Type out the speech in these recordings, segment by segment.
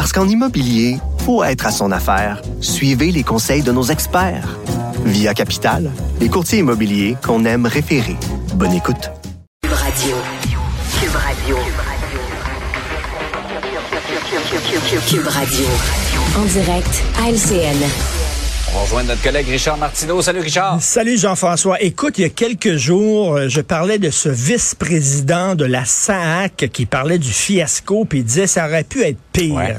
Parce qu'en immobilier, faut être à son affaire. Suivez les conseils de nos experts. Via Capital, les courtiers immobiliers qu'on aime référer. Bonne écoute. Cube Radio. Cube Radio. Cube Radio. En direct à LCN. On va rejoindre notre collègue Richard Martineau. Salut Richard. Salut Jean-François. Écoute, il y a quelques jours, euh, je parlais de ce vice-président de la SAC qui parlait du fiasco puis il disait ça aurait pu être pire. Ouais.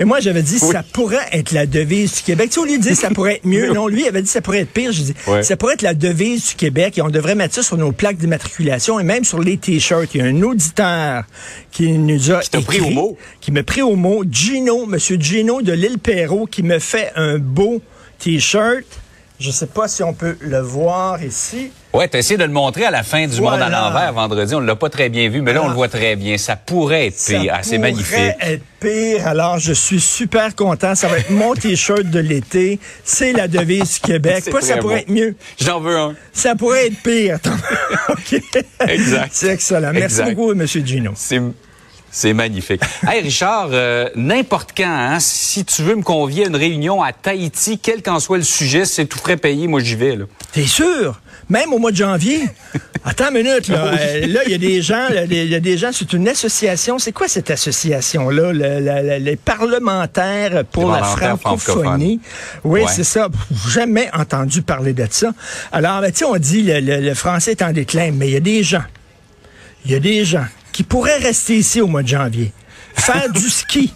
Et moi, j'avais dit, ça pourrait être la devise du Québec. Tu sais, au lieu de dire ça pourrait être mieux, non, lui, il avait dit ça pourrait être pire. Je dis, Ouais. ça pourrait être la devise du Québec et on devrait mettre ça sur nos plaques d'immatriculation et même sur les t-shirts. Il y a un auditeur qui nous a Qui t'a pris écrit, au mot. Qui m'a pris au mot. Gino, Monsieur Gino de l'île Perrault, qui me fait un beau t-shirt. Je sais pas si on peut le voir ici. Ouais, t'as essayé de le montrer à la fin du Voilà. monde à l'envers vendredi. On l'a pas très bien vu, mais là, on Ah. le voit très bien. Ça pourrait être Ça pire. Ah, c'est pourrait magnifique. être pire. Alors, je suis super content. Ça va être mon t-shirt de l'été. C'est la devise du Québec. Pas ça pourrait beau. être mieux. J'en veux un. Ça pourrait être pire. OK. Exact. C'est excellent. Merci Exact. beaucoup, M. Gino. C'est magnifique. hey Richard, euh, n'importe quand, hein, si tu veux me convier à une réunion à Tahiti, quel qu'en soit le sujet, c'est tout frais payé, moi j'y vais. Là. T'es sûr? Même au mois de janvier? Attends une minute, là. Euh, Là, il y a des gens, il y a des gens, c'est une association. C'est quoi cette association-là? Le- les parlementaires pour Les la francophonie? Oui, Ouais. c'est ça. Jamais entendu parler de ça. Alors, ben, tu sais, on dit le, le- le français est en déclin, mais il y a des gens, il y a des gens qui pourraient rester ici au mois de janvier, faire du ski,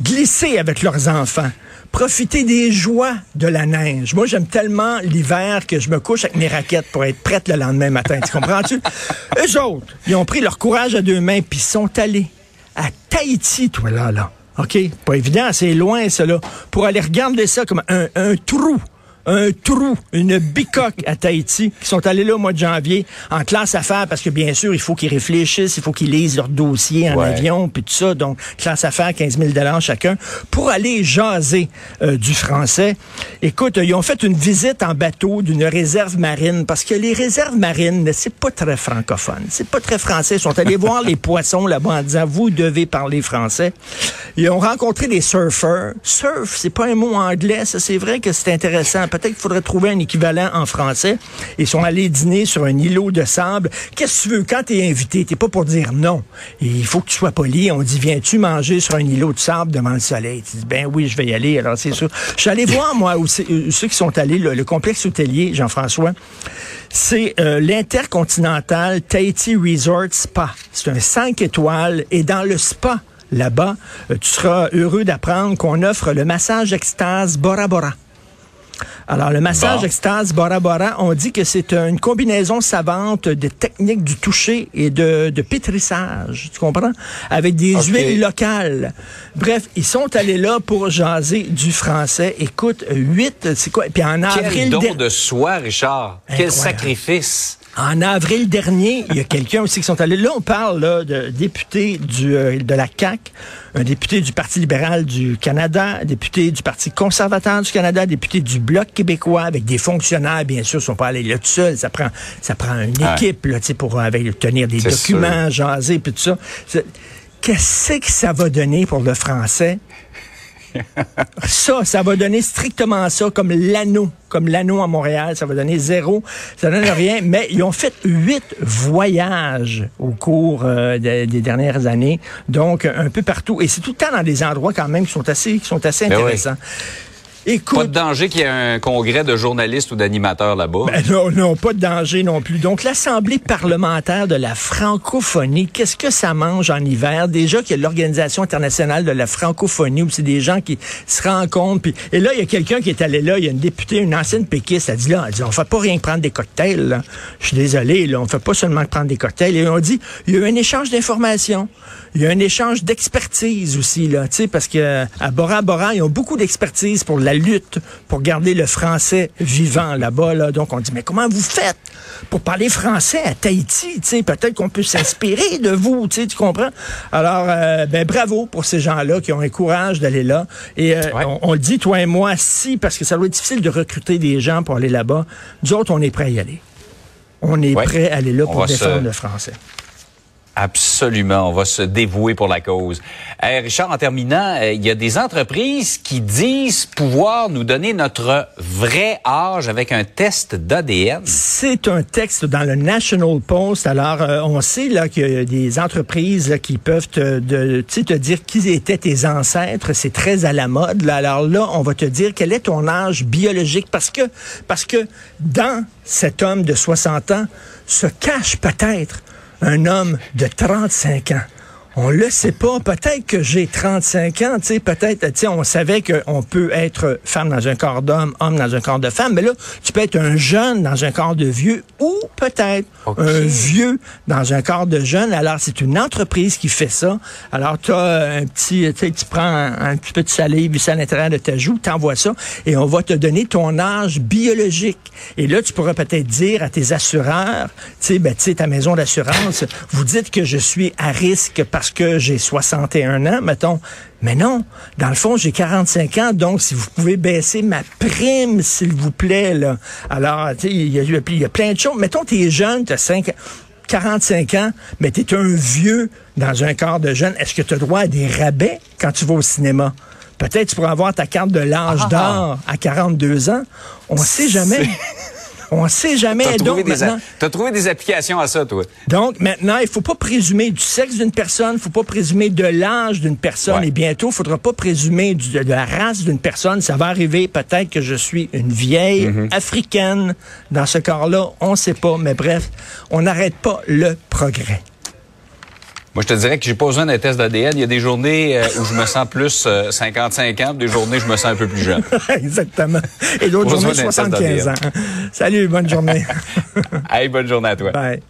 glisser avec leurs enfants, profiter des joies de la neige. Moi, j'aime tellement l'hiver que je me couche avec mes raquettes pour être prête le lendemain matin. Tu comprends-tu? Eux autres, ils ont pris leur courage à deux mains puis sont allés à Tahiti, toi, là, là. OK? Pas évident, c'est loin, ça, là. Pour aller regarder ça comme un, un trou un trou, une bicoque à Tahiti, qui sont allés là au mois de janvier en classe affaires, parce que bien sûr, il faut qu'ils réfléchissent, il faut qu'ils lisent leur dossier en Ouais. avion, puis tout ça. Donc, classe affaires, 15 000 chacun, pour aller jaser euh, du français. Écoute, ils ont fait une visite en bateau d'une réserve marine, parce que les réserves marines, c'est pas très francophone, c'est pas très français. Ils sont allés voir les poissons là-bas en disant, vous devez parler français. Ils ont rencontré des surfeurs. Surf, c'est pas un mot anglais, ça c'est vrai que c'est intéressant. Peut-être qu'il faudrait trouver un équivalent en français. Ils sont allés dîner sur un îlot de sable. Qu'est-ce que tu veux? Quand tu es invité, t'es pas pour dire non. Il faut que tu sois poli. On dit, viens-tu manger sur un îlot de sable devant le soleil? Tu dis, ben oui, je vais y aller. Alors, c'est sûr. Je suis allé voir, moi, où ceux qui sont allés, le complexe hôtelier, Jean-François. C'est euh, l'Intercontinental Tahiti Resort Spa. C'est un 5 étoiles. Et dans le spa, là-bas, euh, tu seras heureux d'apprendre qu'on offre le massage extase Bora Bora. Alors, le massage Bon. extase Bora Bora, on dit que c'est une combinaison savante de techniques du toucher et de, de pétrissage, tu comprends? Avec des huiles locales. Bref, ils sont allés là pour jaser du français. Écoute, huit, c'est quoi? Puis en Quel avril... don der- de soi, Richard. Quel sacrifice. En avril dernier, il y a quelqu'un aussi qui sont allés. Là, on parle là, de député du, euh, de la CAQ, un député du Parti libéral du Canada, un député du Parti conservateur du Canada, un député du Bloc québécois, avec des fonctionnaires, bien sûr, ils sont pas allés là tout seuls. Ça prend, ça prend une Ouais. équipe là, pour euh, avec, tenir des documents, jaser, puis tout ça. Qu'est-ce que ça va donner pour le français? Ça, ça va donner strictement ça, comme l'anneau, comme l'anneau à Montréal, ça va donner zéro, ça donne rien. Mais ils ont fait huit voyages au cours euh, de- des dernières années, donc un peu partout. Et c'est tout le temps dans des endroits quand même qui sont assez, qui sont assez Ben oui. Pas de danger qu'il y ait un congrès de journalistes ou d'animateurs là-bas. ben non, non, pas de danger non plus. Donc, l'Assemblée parlementaire de la francophonie, qu'est-ce que ça mange en hiver? Déjà qu'il y a l'Organisation internationale de la francophonie, où c'est des gens qui se rencontrent. Puis, et là, il y a quelqu'un qui est allé là, il y a une députée, une ancienne péquiste, elle dit là, elle dit, on fait pas rien que prendre des cocktails. là. Je suis désolé, là, on fait pas seulement que prendre des cocktails. Et on dit, il y a eu un échange d'informations. Il y a un échange d'expertise aussi, là, tu sais, parce que à Bora Bora, ils ont beaucoup d'expertise pour la lutte, pour garder le français vivant là-bas, là. Donc, on dit, mais comment vous faites pour parler français à Tahiti, tu sais? Peut-être qu'on peut, s'inspirer de vous, tu sais, tu comprends? Alors, euh, ben, bravo pour ces gens-là qui ont un courage d'aller là. Et euh, on, on, le dit, toi et moi, si, parce que ça doit être difficile de recruter des gens pour aller là-bas. Nous autres, on est prêts à y aller. On est prêts à aller là pour défendre le français. Absolument, on va se dévouer pour la cause. Richard, en terminant, euh, il y a des entreprises qui disent pouvoir nous donner notre vrai âge avec un test d'ADN. C'est un texte dans le National Post. Alors, euh, on sait là qu'il y a des entreprises qui peuvent te, te dire qui étaient tes ancêtres. C'est très à la mode. Alors là, on va te dire quel est ton âge biologique parce que parce que dans cet homme de 60 ans se cache peut-être un homme de 35 ans. On le sait pas. Peut-être que j'ai 35 ans, tu sais, peut-être, tu sais, on savait qu'on peut être femme dans un corps d'homme, homme dans un corps de femme, mais là, tu peux être un jeune dans un corps de vieux ou peut-être un vieux dans un corps de jeune. Alors, c'est une entreprise qui fait ça. Alors, tu as un petit, tu sais, tu prends un, petit peu de salive ici à l'intérieur de ta joue, t'envoies ça et on va te donner ton âge biologique. Et là, tu pourras peut-être dire à tes assureurs, tu sais, ben, tu sais, ta maison d'assurance, vous dites que je suis à risque parce que j'ai 61 ans, mettons. Mais non, dans le fond, j'ai 45 ans, donc si vous pouvez baisser ma prime, s'il vous plaît, là. Alors, tu sais, il y, a plein de choses. Mettons, t'es jeune, t'as 5 45 ans, mais tu es un vieux dans un corps de jeune. Est-ce que tu as droit à des rabais quand tu vas au cinéma? Peut-être tu pourras avoir ta carte de l'âge ah. d'or à 42 ans. On ne sait jamais. On ne sait jamais. Tu as, trouvé des applications à ça, toi. Donc, maintenant, il faut pas présumer du sexe d'une personne, il faut pas présumer de l'âge d'une personne, et bientôt, il faudra pas présumer de la race d'une personne. Ça va arriver, peut-être que je suis une vieille mm-hmm. africaine dans ce corps-là, on ne sait pas, mais bref, on n'arrête pas le progrès. Moi, je te dirais que j'ai pas besoin d'un test d'ADN. Il y a des journées euh, où je me sens plus 55 euh, ans, des journées où je me sens un peu plus jeune. Exactement. Et d'autres journées, 75 ans. Salut, bonne journée. hey, bonne journée à toi. Bye.